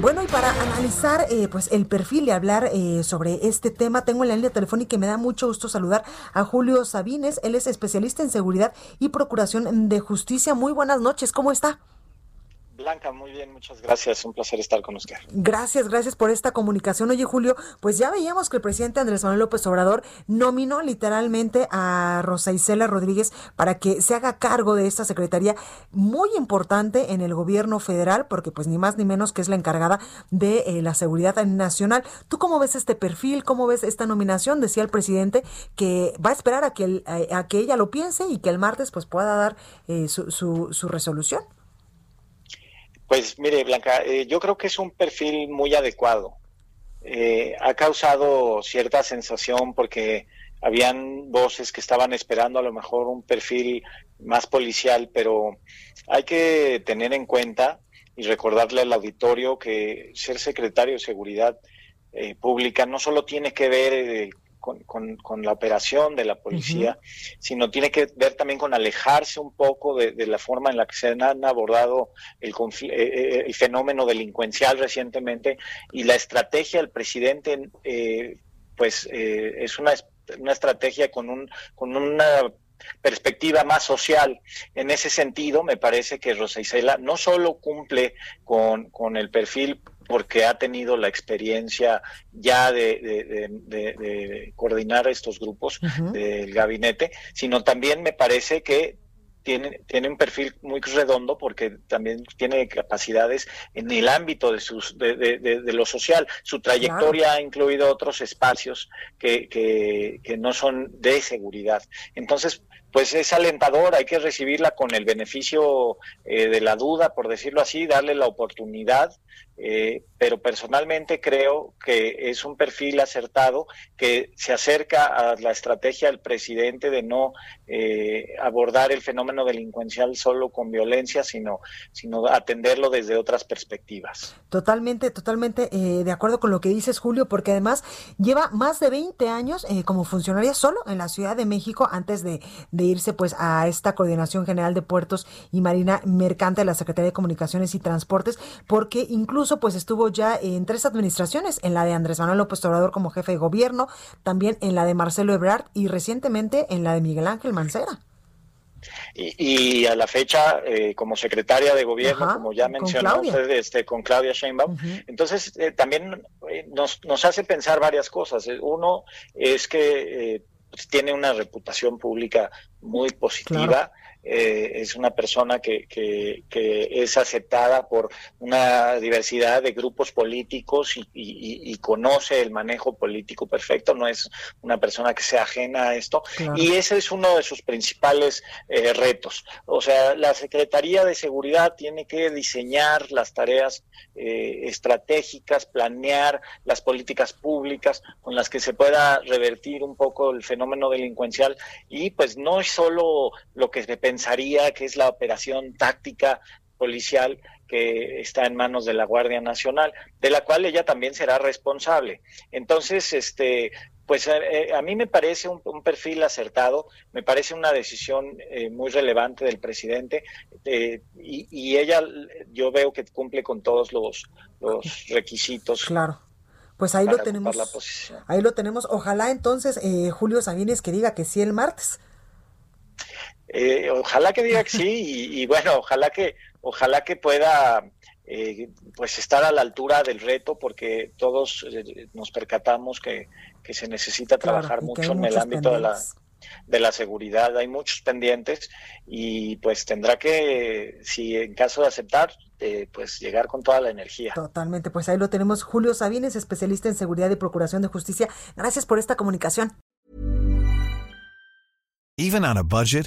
Bueno, y para analizar eh, pues el perfil y hablar eh, sobre este tema, tengo en la línea telefónica y me da mucho gusto saludar a Julio Sabines. Él es especialista en seguridad y procuración de justicia. Muy buenas noches, ¿cómo está? Blanca, muy bien, muchas gracias. Un placer estar con usted. Gracias, gracias por esta comunicación. Oye, Julio, pues ya veíamos que el presidente Andrés Manuel López Obrador nominó literalmente a Rosa Isela Rodríguez para que se haga cargo de esta secretaría muy importante en el gobierno federal, porque pues ni más ni menos que es la encargada de eh, la seguridad nacional. ¿Tú cómo ves este perfil? ¿Cómo ves esta nominación? Decía el presidente que va a esperar a que, a que ella lo piense y que el martes pues pueda dar eh, su, su, su resolución. Pues mire, Blanca, eh, yo creo que es un perfil muy adecuado. Eh, ha causado cierta sensación porque habían voces que estaban esperando a lo mejor un perfil más policial, pero hay que tener en cuenta y recordarle al auditorio que ser secretario de Seguridad eh, Pública no solo tiene que ver con, con, la operación de la policía, sino tiene que ver también con alejarse un poco de, la forma en la que se han abordado el, eh, eh, el fenómeno delincuencial recientemente y la estrategia del presidente, eh, pues es una, una estrategia con, un, con una perspectiva más social. En ese sentido, me parece que Rosa Isela no solo cumple con, con el perfil porque ha tenido la experiencia ya de, coordinar estos grupos del gabinete, sino también me parece que tiene, tiene un perfil muy redondo porque también tiene capacidades en el ámbito de, sus, de, lo social. Su trayectoria ha incluido otros espacios que, que, no son de seguridad. Entonces, pues es alentador, hay que recibirla con el beneficio eh, de la duda, por decirlo así, darle la oportunidad eh, pero personalmente creo que es un perfil acertado que se acerca a la estrategia del presidente de no eh, abordar el fenómeno delincuencial solo con violencia, sino, sino atenderlo desde otras perspectivas. Totalmente, totalmente eh, de acuerdo con lo que dices, Julio, porque además lleva más de 20 años como funcionaria solo en la Ciudad de México antes de irse pues a esta Coordinación General de Puertos y Marina Mercante de la Secretaría de Comunicaciones y Transportes, porque incluso pues estuvo ya en tres administraciones, en la de Andrés Manuel López Obrador como jefe de gobierno, también en la de Marcelo Ebrard y recientemente en la de Miguel Ángel Mancera. Y, a la fecha, eh, como secretaria de gobierno, como ya mencionó usted, este, con Claudia Sheinbaum. Entonces, eh, también eh, nos, nos hace pensar varias cosas. Uno es que tiene una reputación pública muy positiva. Eh, es una persona que, que, es aceptada por una diversidad de grupos políticos y, conoce el manejo político perfecto, no es una persona que sea ajena a esto. Y ese es uno de sus principales eh, retos. O sea, la Secretaría de Seguridad tiene que diseñar las tareas eh, estratégicas, planear las políticas públicas con las que se pueda revertir un poco el fenómeno delincuencial y pues no es solo lo que se pensaría que es la operación táctica policial que está en manos de la Guardia Nacional, de la cual ella también será responsable. Entonces, este, pues eh, eh, a, mí me parece un, perfil acertado, me parece una decisión eh, muy relevante del presidente y, ella yo veo que cumple con todos los, los requisitos. Claro. Pues ahí lo tenemos. Ahí lo tenemos. Ojalá entonces Julio Sabines que diga que sí el martes. Eh, ojalá que diga que sí y, bueno, ojalá que ojalá que pueda eh, pues estar a la altura del reto porque todos eh, nos percatamos que, se necesita trabajar mucho en el ámbito de la, de la seguridad. Hay muchos pendientes y pues tendrá que, si en caso de aceptar, pues llegar con toda la energía. Totalmente, pues ahí lo tenemos. Julio Sabines, especialista en seguridad y procuración de justicia. Gracias por esta comunicación. Even on a budget.